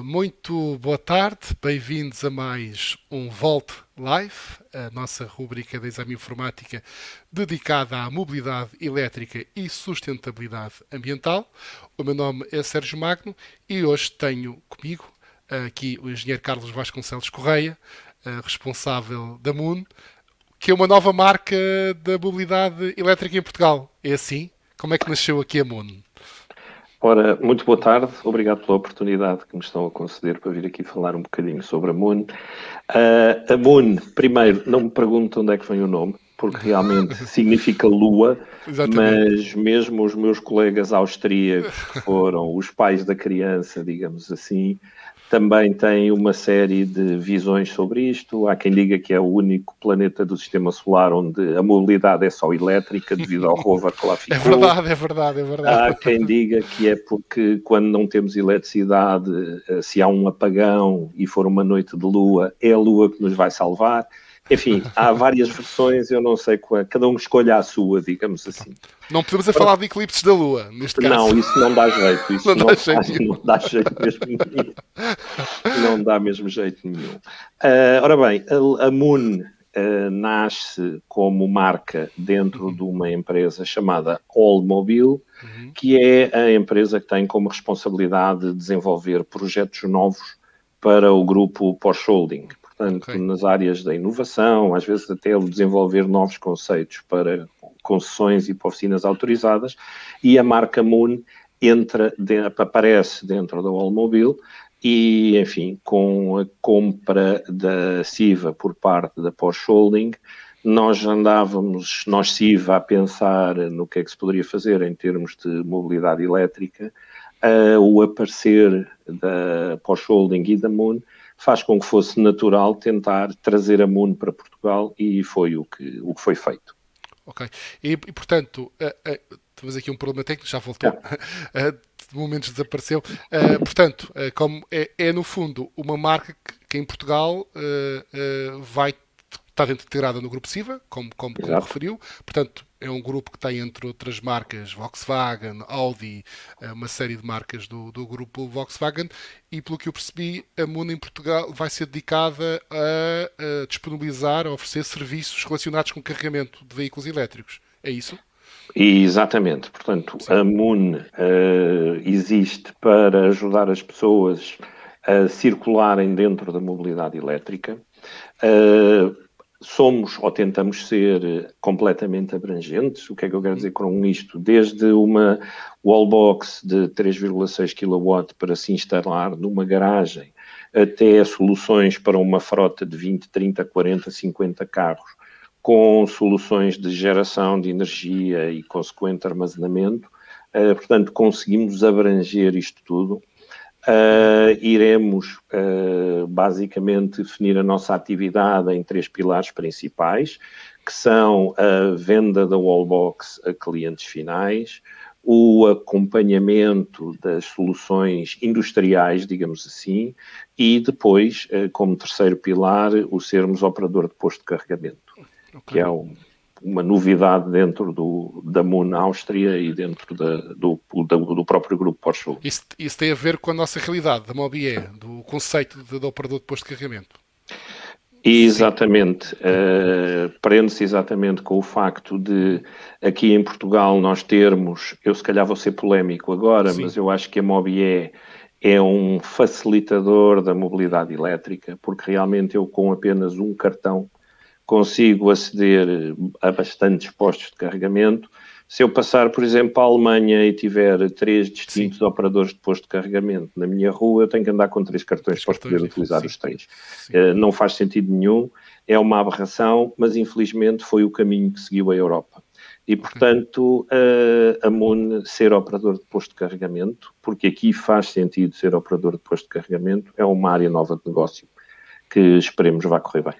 Muito boa tarde, bem-vindos a mais um Volt Live, a nossa rubrica de exame informática dedicada à mobilidade elétrica e sustentabilidade ambiental. O meu nome é Sérgio Magno e hoje tenho comigo aqui o engenheiro Carlos Vasconcelos Correia, responsável da Moon, que é uma nova marca da mobilidade elétrica em Portugal. É assim? Como é que nasceu aqui a Moon? Ora, muito boa tarde, obrigado pela oportunidade que me estão a conceder para vir aqui falar um bocadinho sobre a Moon. Uh, a Moon, primeiro, não me pergunto onde é que vem o nome, porque realmente significa lua, Exatamente. mas mesmo os meus colegas austríacos, que foram os pais da criança, digamos assim, também tem uma série de visões sobre isto. Há quem diga que é o único planeta do sistema solar onde a mobilidade é só elétrica devido ao rover que lá ficou. É verdade, é verdade, é verdade. Há quem diga que é porque quando não temos eletricidade, eh, se há um apagão e for uma noite de lua, é a lua que nos vai salvar. Enfim, há várias versões, eu não sei qual, cada um escolha a sua, digamos assim. Não podemos a falar de eclipses da Lua, neste caso. Não, isso não dá jeito. Isso não, não, dá, jeito não dá jeito mesmo nenhum. Não dá mesmo jeito nenhum. Uh, ora bem, a, a Moon uh, nasce como marca dentro uhum. de uma empresa chamada Allmobile, uhum. que é a empresa que tem como responsabilidade de desenvolver projetos novos para o grupo Porsche Holding portanto, okay. nas áreas da inovação, às vezes até desenvolver novos conceitos para concessões e para oficinas autorizadas, e a marca Moon entra, de, aparece dentro da Allmobile e, enfim, com a compra da Siva por parte da Porsche Holding, nós andávamos, nós Siva, a pensar no que é que se poderia fazer em termos de mobilidade elétrica, uh, o aparecer da Porsche Holding e da Moon faz com que fosse natural tentar trazer a Moon para Portugal e foi o que, o que foi feito. Ok. E, e portanto, uh, uh, temos aqui um problema técnico, já voltou. Uh, de momentos desapareceu. Uh, portanto, como é, é, no fundo uma marca que, que em Portugal vai está dentro integrada no grupo SIVA, como, como, como referiu. Portanto, é um grupo que tem, entre outras marcas, Volkswagen, Audi, eh, uma série de marcas do, do grupo Volkswagen. E pelo que eu percebi, a Muna em Portugal vai ser dedicada a, a disponibilizar, a oferecer serviços relacionados com carregamento de veículos elétricos. É isso? Exatamente. Portanto, Sim. a Moon uh, existe para ajudar as pessoas a circularem dentro da mobilidade elétrica. Uh, somos ou tentamos ser eh, completamente abrangentes. O que é que eu quero dizer com isto? Desde uma wallbox de 3,6 kW para se instalar numa garagem, até soluções para uma frota de 20, 30, 40, 50 carros, com soluções de geração de energia e consequente armazenamento. Uh, portanto, conseguimos abranger isto tudo Uh, iremos uh, basicamente definir a nossa atividade em três pilares principais, que são a venda da wallbox a clientes finais, o acompanhamento das soluções industriais, digamos assim, e depois, uh, como terceiro pilar, o sermos operador de posto de carregamento, okay. que é um uma novidade dentro do, da Moon Áustria e dentro da, do, do, do, próprio grupo Porsche. Isso, isso tem a ver com a nossa realidade, da Mobie, do conceito de, de operador de posto de carregamento. Exatamente, uh, prende-se exatamente com o facto de aqui em Portugal nós termos, eu se calhar vou ser polémico agora, Sim. mas eu acho que a Mobie é um facilitador da mobilidade elétrica, porque realmente eu com apenas um cartão consigo aceder a bastantes postos de carregamento. Se eu passar, por exemplo, para a Alemanha e tiver três distintos sim. operadores de posto de carregamento na minha rua, eu tenho que andar com três cartões para poder utilizar sim. os três. Uh, não faz sentido nenhum, é uma aberração, mas infelizmente foi o caminho que seguiu a Europa. E, portanto, uh, a Moon ser operador de posto de carregamento, porque aqui faz sentido ser operador de posto de carregamento, é uma área nova de negócio que esperemos vá correr bem.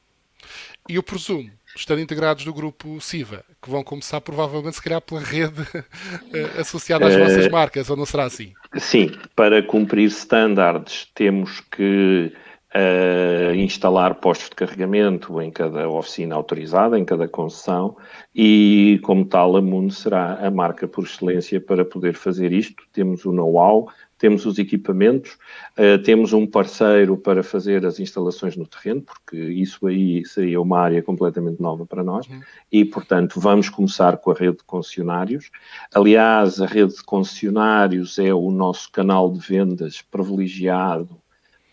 E eu presumo, estando integrados no grupo SIVA, que vão começar provavelmente se calhar pela rede eh, associada às uh, vossas marcas, ou não será assim? Sim, para cumprir standards temos que uh, instalar postos de carregamento em cada oficina autorizada, em cada concessão, e como tal a Mundo será a marca por excelência para poder fazer isto. Temos o know-how, temos os equipamentos, uh, temos um parceiro para fazer as instalações no terreno, porque isso aí seria uma área completamente nova para nós, uhum. e, portanto, vamos começar com a rede de concessionários. Aliás, a rede de concessionários é o nosso canal de vendas privilegiado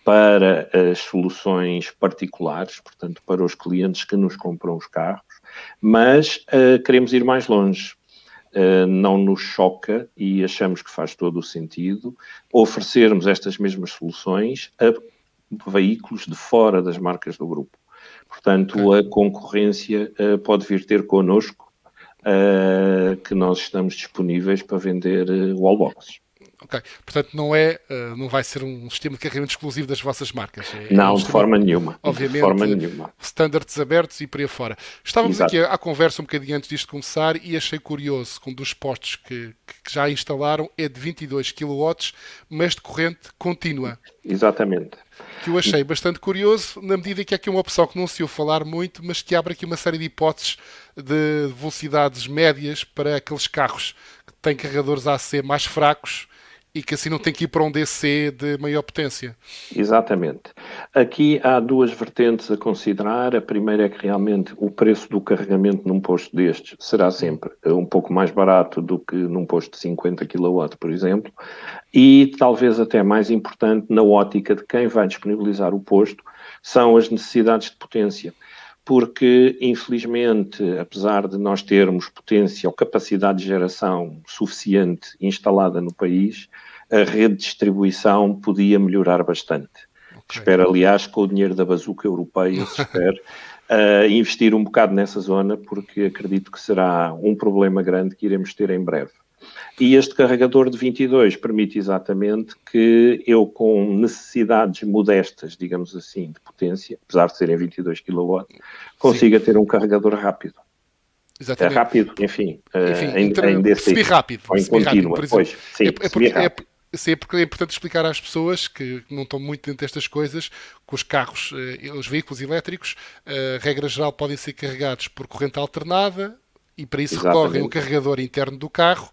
para as soluções particulares, portanto, para os clientes que nos compram os carros, mas uh, queremos ir mais longe. Uh, não nos choca e achamos que faz todo o sentido oferecermos estas mesmas soluções a veículos de fora das marcas do grupo. Portanto, a concorrência uh, pode vir ter connosco que nós estamos disponíveis para vender wallboxes. Ok. Portanto, não, é, uh, não vai ser um sistema de carregamento exclusivo das vossas marcas. É, não, é um de forma nenhuma. Obviamente, de forma nenhuma. standards abertos e por aí fora. Estávamos Exato. aqui à, à conversa um bocadinho antes disto começar e achei curioso que um dos postos que, que já instalaram é de 22 kW, mas de corrente contínua. Exatamente. Que eu achei bastante curioso, na medida que é aqui uma opção que não se ouve falar muito, mas que abre aqui uma série de hipóteses de velocidades médias para aqueles carros que têm carregadores AC mais fracos e que assim não tem que ir para um DC de maior potência. Exatamente. Aqui há duas vertentes a considerar. A primeira é que realmente o preço do carregamento num posto destes será sempre um pouco mais barato do que num posto de 50 kW, por exemplo, e talvez até mais importante na ótica de quem vai disponibilizar o posto são as necessidades de potência porque, infelizmente, apesar de nós termos potência ou capacidade de geração suficiente instalada no país, a rede de distribuição podia melhorar bastante. Okay. Espero, aliás, com o dinheiro da bazuca europeia, espero uh, investir um bocado nessa zona, porque acredito que será um problema grande que iremos ter em breve. E este carregador de 22 permite exatamente que eu, com necessidades modestas, digamos assim, de potência, apesar de serem 22 kW, consiga Sim. ter um carregador rápido. Exatamente. É rápido, enfim, eh, enfim em, entre, em DC, semi-rápido. Ou em contínua, pois, sim, é, é, porque, é, Sim, é porque é importante explicar às pessoas que não estão muito dentro destas coisas que os carros, eh, os veículos elétricos, eh, regra geral, podem ser carregados por corrente alternada e para isso Exatamente. recorrem o carregador interno do carro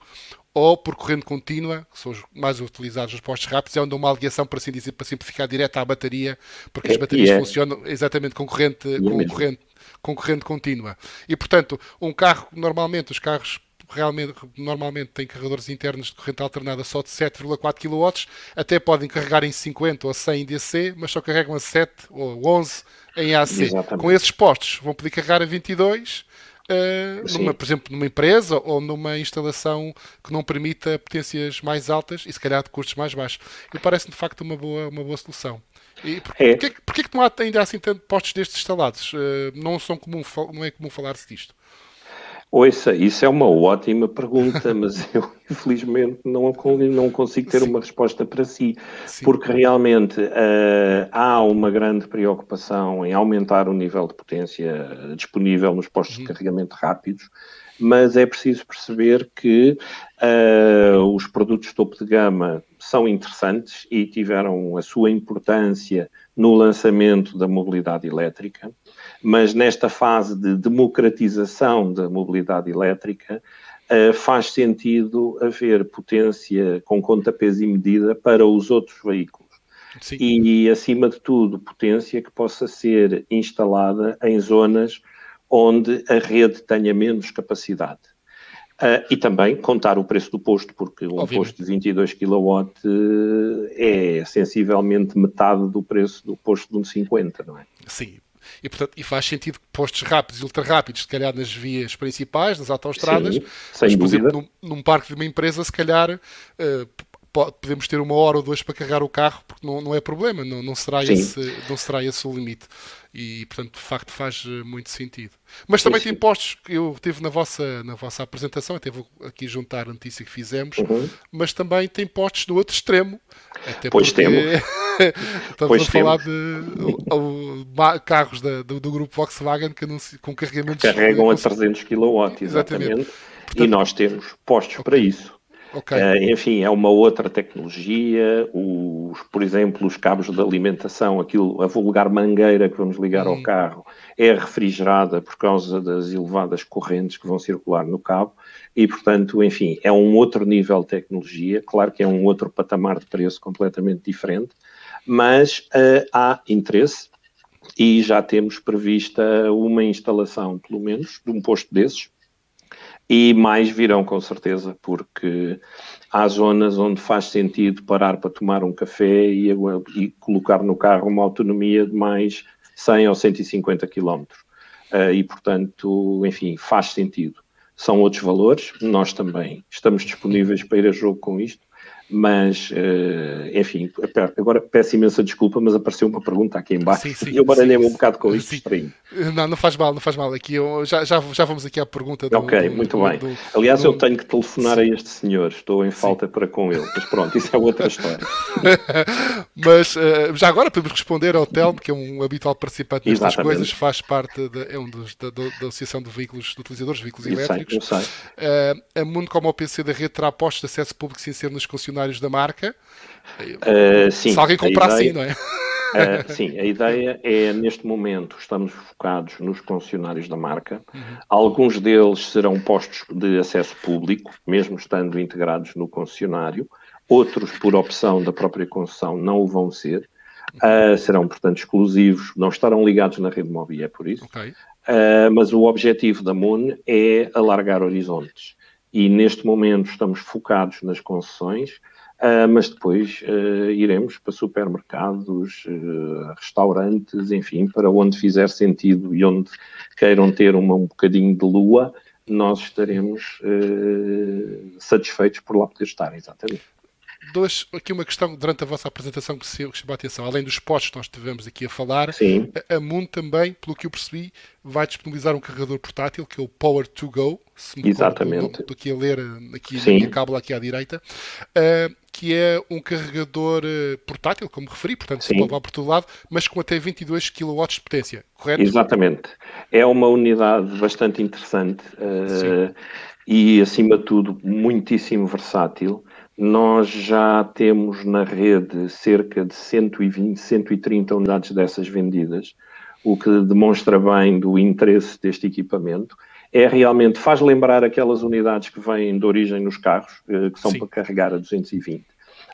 ou por corrente contínua, que são os mais utilizados nos postos rápidos, é onde uma ligação, para assim dizer, para simplificar, direta à bateria, porque é, as baterias é. funcionam exatamente com corrente, é com, corrente, com corrente contínua. E, portanto, um carro, normalmente, os carros realmente, normalmente têm carregadores internos de corrente alternada só de 7,4 kW, até podem carregar em 50 ou 100 em DC, mas só carregam a 7 ou 11 em AC. Exatamente. Com esses postos, vão poder carregar a 22 uh, numa, por exemplo, numa empresa ou numa instalação que não permita potências mais altas e se calhar de custos mais baixos. E parece-me de facto uma boa, uma boa solução. E por, é. porquê, porquê que não há ainda assim tanto postos destes instalados? Uh, não, são comum, não é comum falar-se disto. Ouça, isso é uma ótima pergunta, mas eu infelizmente não, não consigo ter Sim. uma resposta para si, Sim. porque realmente uh, há uma grande preocupação em aumentar o nível de potência disponível nos postos uhum. de carregamento rápidos, mas é preciso perceber que uh, os produtos topo de gama são interessantes e tiveram a sua importância no lançamento da mobilidade elétrica mas nesta fase de democratização da mobilidade elétrica, uh, faz sentido haver potência com conta, peso e medida para os outros veículos. Sim. E, acima de tudo, potência que possa ser instalada em zonas onde a rede tenha menos capacidade. Uh, e também contar o preço do posto, porque um Obviamente. posto de 22 kW é sensivelmente metade do preço do posto de um 50, não é? Sim, e, portanto, e faz sentido que postos rápidos e ultra rápidos, se calhar nas vias principais, nas autoestradas, Sim, mas, por exemplo, num, num, parque de uma empresa, se calhar uh, podemos ter uma hora ou duas para carregar o carro, porque não, não é problema, não, não, será esse, não será esse o limite. E, portanto, de facto, faz eh, muito sentido. Mas também tem postos que eu tive na vossa, na vossa apresentação, até vou aqui juntar a notícia que fizemos, uhum. mas também tem postos no outro extremo. Até pois porque... temos. Estamos pois a falar de carros da, do, do, grupo Volkswagen que com carregamentos. Carregam a 300 kW, exatamente. exatamente. Portanto, e nós temos postos okay. para isso. Okay. Uh, enfim, é uma outra tecnologia. Os, por exemplo, os cabos de alimentação, aquilo, a vulgar mangueira que vamos ligar hum. ao carro, é refrigerada por causa das elevadas correntes que vão circular no cabo. E, portanto, enfim, é um outro nível de tecnologia. Claro que é um outro patamar de preço completamente diferente, mas uh, há interesse e já temos prevista uma instalação, pelo menos, de um posto desses e mais virão com certeza, porque há zonas onde faz sentido parar para tomar um café e, e colocar no carro uma autonomia de mais 100 ou 150 km. Uh, e, portanto, enfim, faz sentido. São outros valores, nós também estamos disponíveis para ir a jogo com isto, mas, uh, enfim, agora peço imensa desculpa, mas apareceu uma pergunta aqui embaixo sim, sim, e eu baralhei-me um bocado com isso. Não, não faz mal, não faz mal. Aqui eu, já, já, já vamos aqui à pergunta. Do, ok, do, muito do, bem. Do, Aliás, eu tenho que telefonar a este senhor, estou em falta para com ele, mas pronto, isso é outra história. mas uh, já agora podemos responder ao Telmo, que é um habitual participante nestas Exatamente. coisas, faz parte, de, é um dos, da, da, Associação de Veículos, de Utilizadores de Veículos eu Elétricos. Sei, eu sei. Uh, a Mundo, como ao PC da rede, terá postos de acesso público sem ser nos concessionários funcionários da marca. Uh, sim, Se alguém comprar, ideia, sim, não é? Uh, sim, a ideia é, neste momento, estamos focados nos concessionários da marca. Uhum. Alguns deles serão postos de acesso público, mesmo estando integrados no concessionário. Outros, por opção da própria concessão, não o vão ser. Uh, serão, portanto, exclusivos, não estarão ligados na rede móvel, é por isso. Okay. Uh, mas o objetivo da MUN é alargar horizontes. E neste momento estamos focados nas concessões, Uh, mas depois uh, iremos para supermercados, uh, restaurantes, enfim, para onde fizer sentido e onde queiram ter uma, um bocadinho de lua, nós estaremos satisfeitos por lá poder estar, exatamente dois, aqui uma questão durante a vossa apresentação que, se, que chamou a atenção. Além dos postos que nós estivemos aqui a falar, Sim. a, Moon também, pelo que eu percebi, vai disponibilizar um carregador portátil que é o Power to Go. Se me Exatamente. Estou aqui a ler aqui Sim. na minha cábula aqui à direita. Uh, que é um carregador uh, portátil, como referi, portanto Sim. se pode levar por todo lado, mas com até 22 kW de potência, correto? Exatamente. É uma unidade bastante interessante uh, e, acima de tudo, muitíssimo versátil nós já temos na rede cerca de 120, 130 unidades dessas vendidas, o que demonstra bem do interesse deste equipamento. É realmente, faz lembrar aquelas unidades que vêm de origem nos carros, eh, que são Sim. para carregar a 220.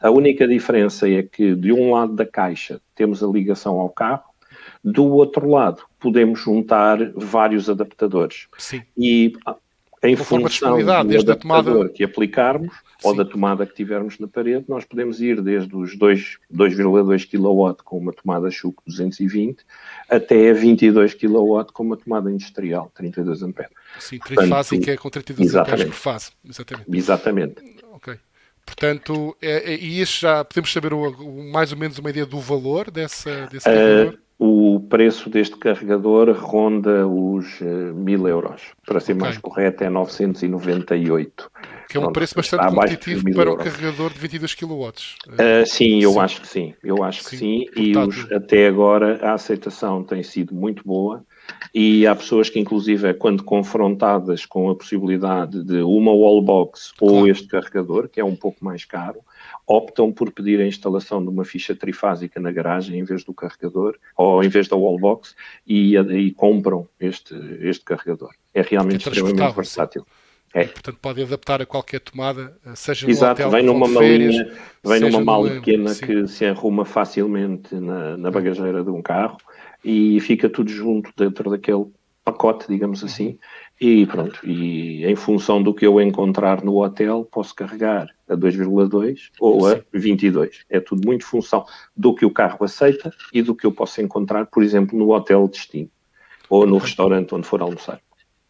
A única diferença é que de um lado da caixa temos a ligação ao carro, do outro lado podemos juntar vários adaptadores. Sim. E em função do adaptador tomada... que aplicarmos Sim. ou da tomada que tivermos na parede, nós podemos ir desde os 2,2 kW com uma tomada Schuck 220 até 22 kW com uma tomada industrial 32 A. Sim, trifásica é com 32 A por fase. Exatamente. Exatamente. Ok. Portanto, é, é, e isso já podemos saber o, o, mais ou menos uma ideia do valor dessa, desse uh, carregador? O preço deste carregador ronda os uh, mil euros. Para ser okay. mais correto, é 998. Que é um Pronto, preço bastante competitivo para euros. um carregador de 22 kW. Uh, sim, eu sim. acho que sim. Eu acho que sim. E os, até agora a aceitação tem sido muito boa. E há pessoas que, inclusive, quando confrontadas com a possibilidade de uma wallbox claro. ou este carregador, que é um pouco mais caro, optam por pedir a instalação de uma ficha trifásica na garagem em vez do carregador ou em vez da wallbox e, e compram este, este carregador. É realmente é extremamente versátil. É. Portanto, pode adaptar a qualquer tomada, seja Exato, no hotel, vem numa malinha, vem numa mala pequena sim. que se arruma facilmente na, na bagageira de um carro e fica tudo junto dentro daquele pacote, digamos assim, uhum. E pronto, e em função do que eu encontrar no hotel, posso carregar a 2,2 ou a 22. É tudo muito função do que o carro aceita e do que eu posso encontrar, por exemplo, no hotel destino ou no restaurante onde for almoçar.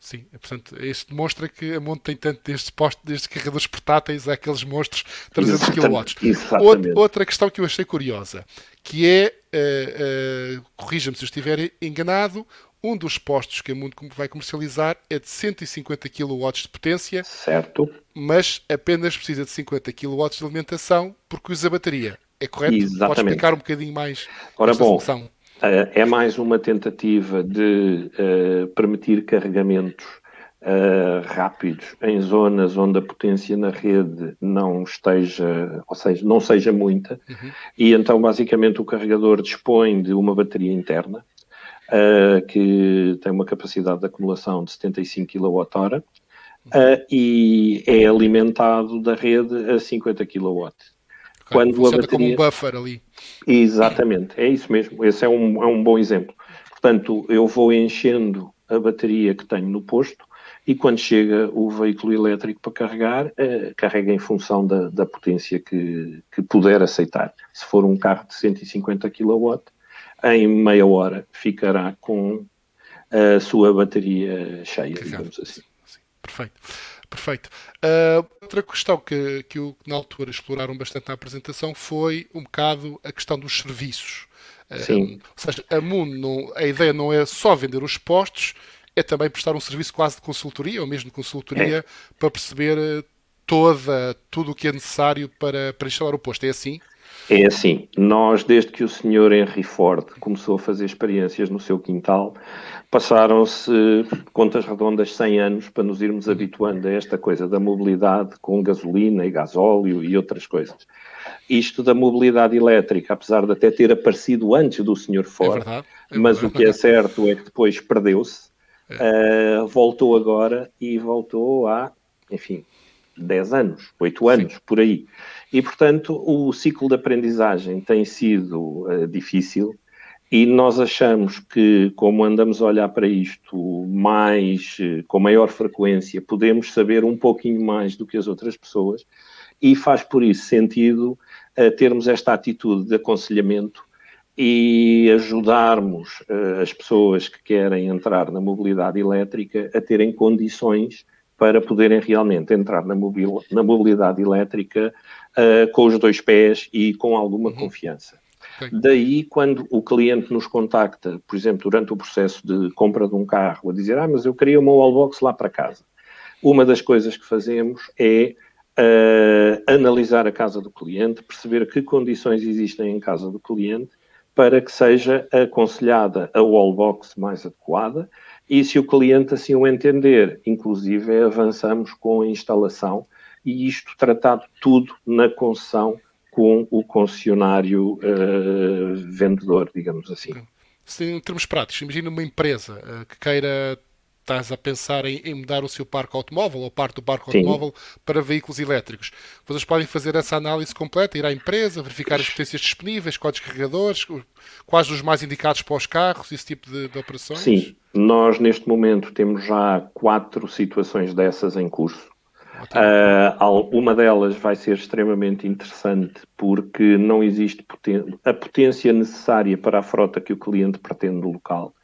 Sim, é, portanto, isso demonstra que a Monte tem tanto destes, postos, destes carregadores portáteis àqueles monstros 300 kW. Outra questão que eu achei curiosa, que é, uh, uh, corrija-me se eu estiver enganado, um dos postos que a Mundo vai comercializar é de 150 kW de potência. Certo. Mas apenas precisa de 50 kW de alimentação porque usa bateria. É correto? Exatamente. Pode explicar um bocadinho mais Ora bom? Eh, é mais uma tentativa de uh, permitir carregamentos uh, rápidos em zonas onde a potência na rede não esteja, ou seja, não seja muita, uhum. e então basicamente o carregador dispõe de uma bateria interna que tem uma capacidade de acumulação de 75 kWh uh, e é alimentado da rede a 50 kW. Okay, Quando a bateria... como um buffer ali. Exatamente, é isso mesmo. Esse é um, é um bom exemplo. Portanto, eu vou enchendo a bateria que tenho no posto e quando chega o veículo elétrico para carregar, eh, carrega em função da, da potência que, que puder aceitar. Se for um carro de 150 kW, em meia hora ficará com a sua bateria cheia, digamos assim. Sim, perfeito. Perfeito. Uh, outra questão que, que, que na altura exploraram bastante na apresentação foi um bocado a questão dos serviços. Uh, Sim. Ou seja, a Moon, não, a ideia não é só vender os postos, é também prestar um serviço quase de consultoria, ou mesmo de consultoria, é. para perceber ah, toda, tudo o que é necessário para, para instalar o posto. É assim? É assim, nós desde que o senhor Henry Ford começou a fazer experiências no seu quintal, passaram-se contas redondas 100 anos para nos irmos habituando a esta coisa da mobilidade com gasolina e gasóleo e outras coisas. Isto da mobilidade elétrica, apesar de até ter aparecido antes do senhor Ford, é verdade, é mas verdade. o que é certo é que depois perdeu-se, é. uh, voltou agora e voltou há, enfim, 10 anos, 8 anos, Sim. por aí. E, portanto, o ciclo de aprendizagem tem sido uh, difícil e nós achamos que, como andamos a olhar para isto mais, uh, com maior frequência, podemos saber um pouquinho mais do que as outras pessoas e faz por isso sentido uh, termos esta atitude de aconselhamento e ajudarmos as pessoas que querem entrar na mobilidade elétrica a terem condições para poderem realmente entrar na, mobil, na mobilidade elétrica uh, com os dois pés e com alguma uhum. confiança. Okay. Daí, quando o cliente nos contacta, por exemplo, durante o processo de compra de um carro, a dizer, ah, mas eu queria uma wallbox lá para casa. Uma das coisas que fazemos é uh, analisar a casa do cliente, perceber que condições existem em casa do cliente para que seja aconselhada a wallbox mais adequada e se o cliente assim o entender, inclusive avançamos com a instalação e isto tratado tudo na concessão com o concessionário uh, vendedor, digamos assim. Sim, em termos práticos, imagina uma empresa uh, que queira estás a pensar em, em, mudar o seu parque automóvel ou parte do parque Sim. automóvel para veículos elétricos. Vocês podem fazer essa análise completa, ir à empresa, verificar as potências disponíveis, quais carregadores, quais os mais indicados para os carros, esse tipo de, de operações? Sim, nós neste momento temos já quatro situações dessas em curso. Uh, uma delas vai ser extremamente interessante porque não existe a potência necessária para a frota que o cliente pretende no local.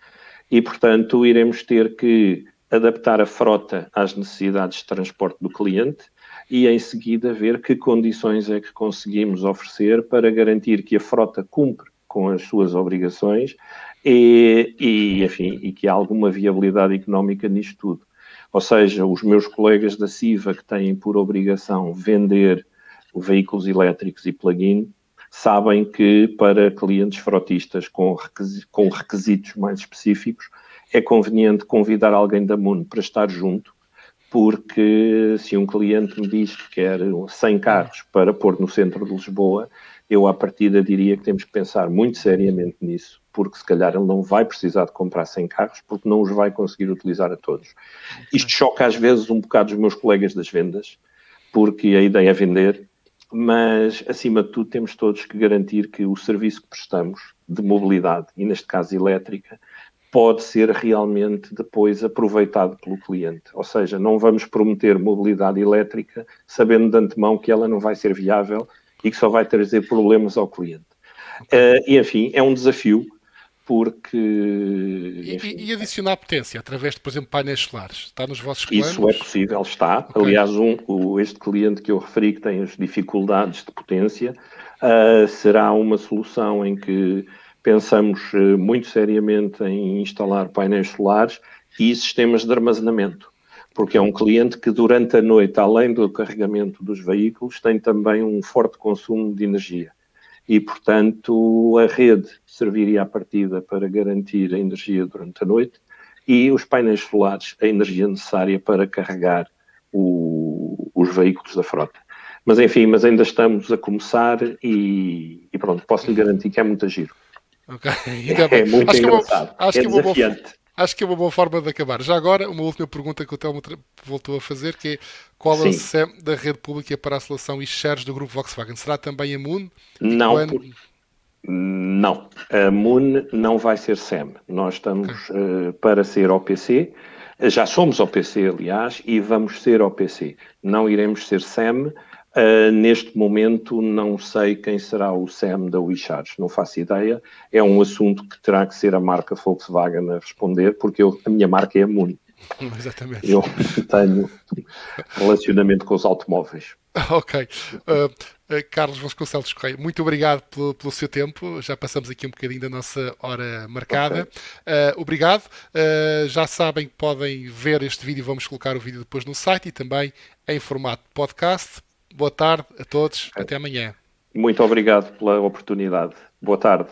E, portanto, iremos ter que adaptar a frota às necessidades de transporte do cliente e, em seguida, ver que condições é que conseguimos oferecer para garantir que a frota cumpre com as suas obrigações e, e, enfim, e que há alguma viabilidade económica nisto tudo. Ou seja, os meus colegas da CIVA que têm por obrigação vender veículos elétricos e plug-in sabem que para clientes frotistas com, com requisitos mais específicos é conveniente convidar alguém da MUN para estar junto, porque se um cliente me diz que quer 100 carros para pôr no centro de Lisboa, eu à partida diria que temos que pensar muito seriamente nisso, porque se calhar ele não vai precisar de comprar 100 carros, porque não os vai conseguir utilizar a todos. Isto choca às vezes um bocado os meus colegas das vendas, porque a ideia é vender, mas acima de tudo temos todos que garantir que o serviço que prestamos de mobilidade, e neste caso elétrica, pode ser realmente depois aproveitado pelo cliente. Ou seja, não vamos prometer mobilidade elétrica sabendo de antemão que ela não vai ser viável e que só vai trazer problemas ao cliente. Uh, e, enfim, é um desafio, porque... E, e, adicionar potência através de, por exemplo, painéis solares? Está nos vossos planos? Isso é possível, está. Okay. Aliás, um, o, este cliente que eu referi que tem as dificuldades de potência, uh, será uma solução em que pensamos uh, muito seriamente em instalar painéis solares e sistemas de armazenamento porque é um cliente que durante a noite, além do carregamento dos veículos, tem também um forte consumo de energia. E, portanto, a rede serviria à partida para garantir a energia durante a noite e os painéis solares, a energia necessária para carregar o, os veículos da frota. Mas enfim, mas ainda estamos a começar e, e pronto, posso lhe garantir que é muito giro. Ok, é, é muito acho engraçado, que é, acho é que é uma desafiante. boa, acho que é uma boa forma de acabar. Já agora, uma última pergunta que o Telmo voltou a fazer, que é qual é o SEM da rede pública para a seleção e shares do grupo Volkswagen? Será também a Moon? Não, quando... por... não. A Moon não vai ser SEM. Nós estamos okay. uh, para ser OPC. Já somos OPC, aliás, e vamos ser OPC. Não iremos ser SEM. Uh, neste momento não sei quem será o SEM da WeCharge, não faço ideia. É um assunto que terá que ser a marca Volkswagen a responder, porque eu, a minha marca é a Moon. Exatamente. Eu tenho relacionamento com os automóveis. Ok. Uh, uh, Carlos Vasconcelos Correia, muito obrigado pelo, pelo, seu tempo. Já passamos aqui um bocadinho da nossa hora marcada. Okay. Uh, obrigado. já sabem que podem ver este vídeo, vamos colocar o vídeo depois no site e também em formato podcast. Boa tarde a todos. Até amanhã. Muito obrigado pela oportunidade. Boa tarde.